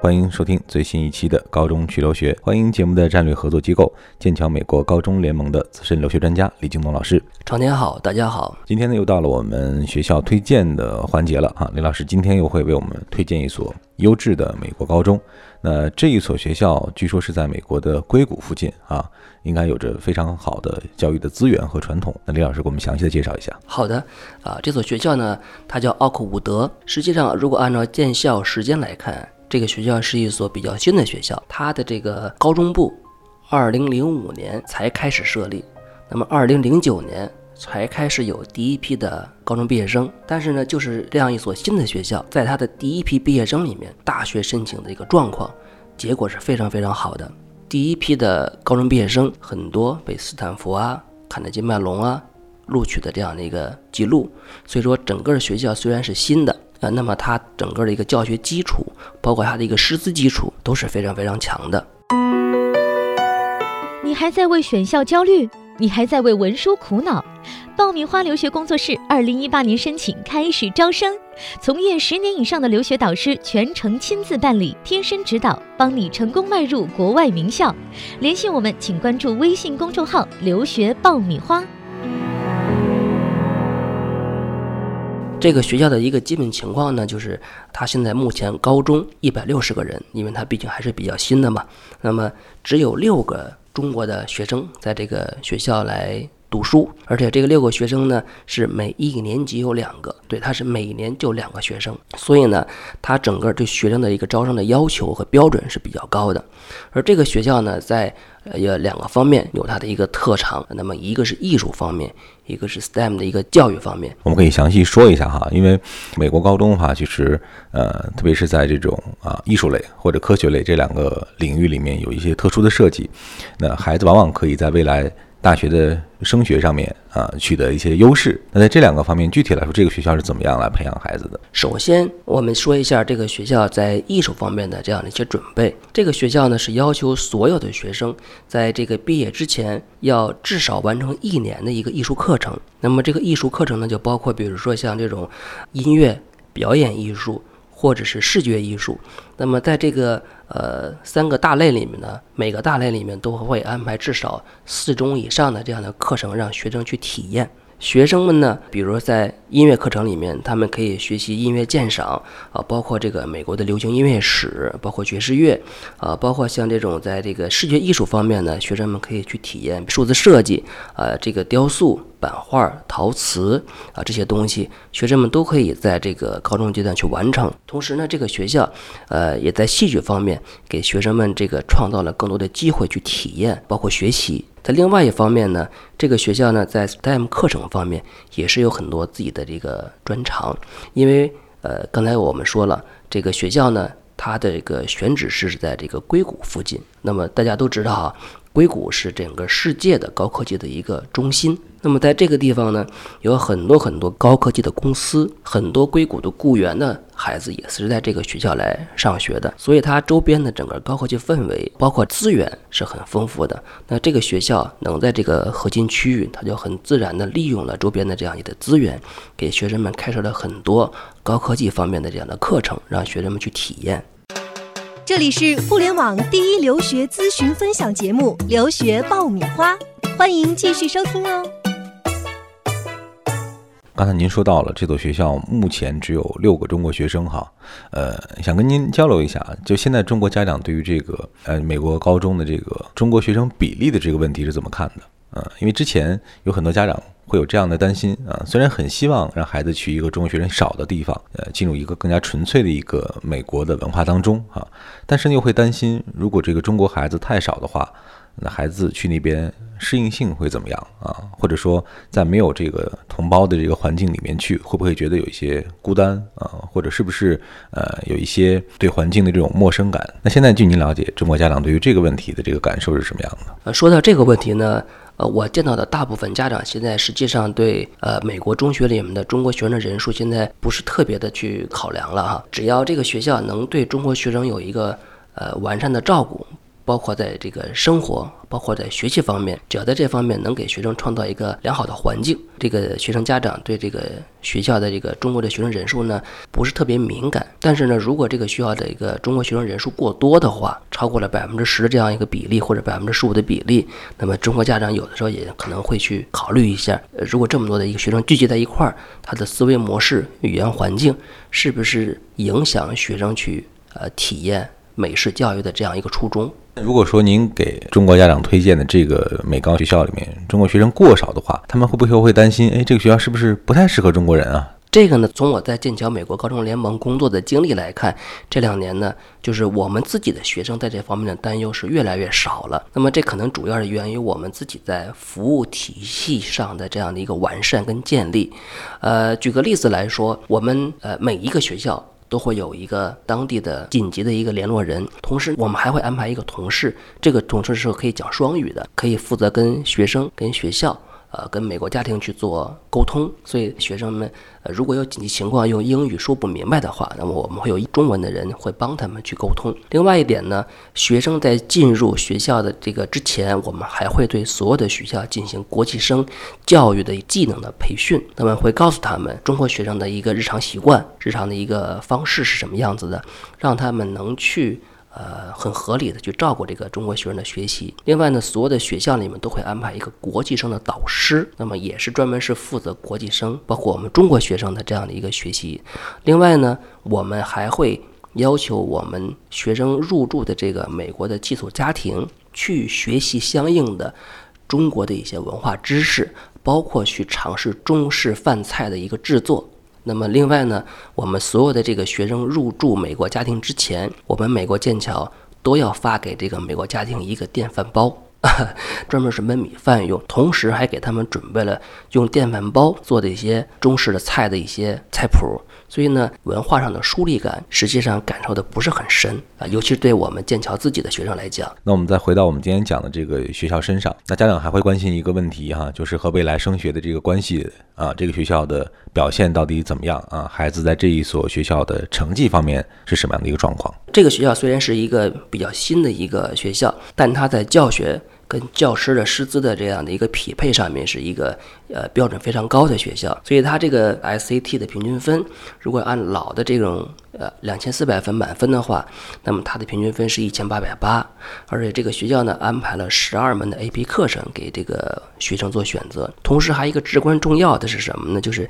欢迎收听最新一期的《高中去留学》，欢迎节目的战略合作机构剑桥美国高中联盟的资深留学专家李京东老师。常天好，大家好。今天呢，又到了我们学校推荐的环节了啊！李老师今天又会为我们推荐一所优质的美国高中。那这一所学校据说是在美国的硅谷附近啊，应该有着非常好的教育的资源和传统。那李老师给我们详细的介绍一下。好的，啊，这所学校呢，它叫奥克伍德。实际上，如果按照建校时间来看，这个学校是一所比较新的学校，它的这个高中部，二零零五年才开始设立，那么二零零九年才开始有第一批的高中毕业生。但是呢，就是这样一所新的学校，在它的第一批毕业生里面，大学申请的一个状况，结果是非常非常好的。第一批的高中毕业生很多被斯坦福啊、卡内基麦隆啊录取的这样的一个记录，所以说整个学校虽然是新的。呃，那么它整个的一个教学基础，包括它的一个师资基础都是非常非常强的。你还在为选校焦虑？你还在为文书苦恼？爆米花留学工作室二零一八年申请开始招生，从业十年以上的留学导师全程亲自办理，贴身指导，帮你成功迈入国外名校。联系我们，请关注微信公众号“留学爆米花”。这个学校的一个基本情况呢，就是它现在目前高中一百六十个人，因为它毕竟还是比较新的嘛。那么只有六个中国的学生在这个学校来读书，而且这个六个学生呢是每一年级有两个，对，他是每年就两个学生，所以呢，他整个对学生的一个招生的要求和标准是比较高的。而这个学校呢，在呃有两个方面有它的一个特长，那么一个是艺术方面。一个是 STEM 的一个教育方面，我们可以详细说一下哈。因为美国高中的话，其实呃，特别是在这种啊艺术类或者科学类这两个领域里面，有一些特殊的设计，那孩子往往可以在未来。大学的升学上面啊，取得一些优势。那在这两个方面，具体来说，这个学校是怎么样来培养孩子的？首先，我们说一下这个学校在艺术方面的这样的一些准备。这个学校呢，是要求所有的学生在这个毕业之前要至少完成一年的一个艺术课程。那么，这个艺术课程呢，就包括比如说像这种音乐表演艺术。或者是视觉艺术，那么在这个呃三个大类里面呢，每个大类里面都会安排至少四种以上的这样的课程，让学生去体验。学生们呢，比如在音乐课程里面，他们可以学习音乐鉴赏啊，包括这个美国的流行音乐史，包括爵士乐啊，包括像这种在这个视觉艺术方面呢，学生们可以去体验数字设计啊，这个雕塑、版画、陶瓷啊这些东西，学生们都可以在这个高中阶段去完成。同时呢，这个学校呃也在戏剧方面给学生们这个创造了更多的机会去体验，包括学习。在另外一方面呢，这个学校呢，在 STEM 课程方面也是有很多自己的这个专长。因为呃，刚才我们说了，这个学校呢，它的这个选址是在这个硅谷附近。那么大家都知道啊。硅谷是整个世界的高科技的一个中心。那么在这个地方呢，有很多很多高科技的公司，很多硅谷的雇员的孩子也是在这个学校来上学的。所以它周边的整个高科技氛围，包括资源是很丰富的。那这个学校能在这个核心区域，它就很自然的利用了周边的这样一个资源，给学生们开设了很多高科技方面的这样的课程，让学生们去体验。这里是互联网第一留学咨询分享节目《留学爆米花》，欢迎继续收听哦。刚才您说到了这所学校目前只有六个中国学生哈，呃，想跟您交流一下，就现在中国家长对于这个呃美国高中的这个中国学生比例的这个问题是怎么看的？呃，因为之前有很多家长。会有这样的担心啊，虽然很希望让孩子去一个中国学生少的地方，呃，进入一个更加纯粹的一个美国的文化当中啊，但是又会担心，如果这个中国孩子太少的话，那孩子去那边适应性会怎么样啊？或者说，在没有这个同胞的这个环境里面去，会不会觉得有一些孤单啊？或者是不是呃有一些对环境的这种陌生感？那现在据您了解，中国家长对于这个问题的这个感受是什么样的？呃，说到这个问题呢？呃，我见到的大部分家长现在实际上对呃美国中学里面的中国学生的人数现在不是特别的去考量了哈，只要这个学校能对中国学生有一个呃完善的照顾，包括在这个生活，包括在学习方面，只要在这方面能给学生创造一个良好的环境，这个学生家长对这个学校的这个中国的学生人数呢不是特别敏感。但是呢，如果这个学校的一个中国学生人数过多的话，超过了百分之十的这样一个比例，或者百分之十五的比例，那么中国家长有的时候也可能会去考虑一下，呃，如果这么多的一个学生聚集在一块儿，他的思维模式、语言环境是不是影响学生去呃体验？美式教育的这样一个初衷。如果说您给中国家长推荐的这个美高学校里面中国学生过少的话，他们会不会会担心？哎，这个学校是不是不太适合中国人啊？这个呢，从我在剑桥美国高中联盟工作的经历来看，这两年呢，就是我们自己的学生在这方面的担忧是越来越少了。那么这可能主要是源于我们自己在服务体系上的这样的一个完善跟建立。呃，举个例子来说，我们呃每一个学校。都会有一个当地的紧急的一个联络人，同时我们还会安排一个同事，这个同事是可以讲双语的，可以负责跟学生、跟学校。呃，跟美国家庭去做沟通，所以学生们呃如果有紧急情况用英语说不明白的话，那么我们会有中文的人会帮他们去沟通。另外一点呢，学生在进入学校的这个之前，我们还会对所有的学校进行国际生教育的技能的培训，那么会告诉他们中国学生的一个日常习惯、日常的一个方式是什么样子的，让他们能去。呃，很合理的去照顾这个中国学生的学习。另外呢，所有的学校里面都会安排一个国际生的导师，那么也是专门是负责国际生，包括我们中国学生的这样的一个学习。另外呢，我们还会要求我们学生入住的这个美国的寄宿家庭去学习相应的中国的一些文化知识，包括去尝试中式饭菜的一个制作。那么另外呢，我们所有的这个学生入住美国家庭之前，我们美国剑桥都要发给这个美国家庭一个电饭煲，专门是焖米饭用，同时还给他们准备了用电饭煲做的一些中式的菜的一些菜谱。所以呢，文化上的疏离感实际上感受的不是很深啊，尤其是对我们剑桥自己的学生来讲。那我们再回到我们今天讲的这个学校身上，那家长还会关心一个问题哈，就是和未来升学的这个关系啊，这个学校的表现到底怎么样啊？孩子在这一所学校的成绩方面是什么样的一个状况？这个学校虽然是一个比较新的一个学校，但它在教学。跟教师的师资的这样的一个匹配上面是一个呃标准非常高的学校，所以它这个 SAT 的平均分，如果按老的这种呃两千四百分满分的话，那么它的平均分是一千八百八，而且这个学校呢安排了十二门的 AP 课程给这个学生做选择，同时还一个至关重要的是什么呢？就是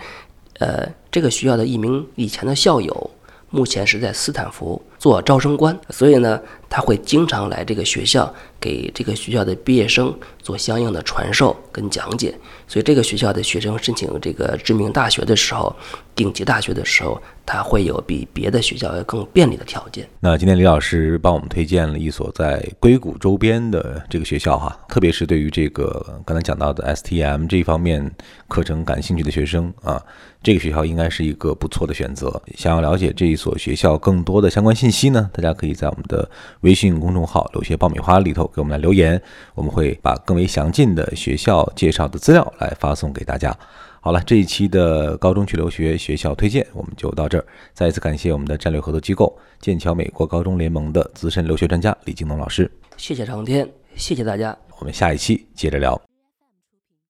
呃这个学校的一名以前的校友。目前是在斯坦福做招生官，所以呢，他会经常来这个学校给这个学校的毕业生做相应的传授跟讲解。所以这个学校的学生申请这个知名大学的时候，顶级大学的时候，它会有比别的学校要更便利的条件。那今天李老师帮我们推荐了一所在硅谷周边的这个学校哈，特别是对于这个刚才讲到的 STM 这一方面课程感兴趣的学生啊。这个学校应该是一个不错的选择。想要了解这一所学校更多的相关信息呢，大家可以在我们的微信公众号“留学爆米花”里头给我们来留言，我们会把更为详尽的学校介绍的资料来发送给大家。好了，这一期的高中去留学学校推荐我们就到这儿。再一次感谢我们的战略合作机构剑桥美国高中联盟的资深留学专家李京东老师。谢谢长天，谢谢大家。我们下一期接着聊。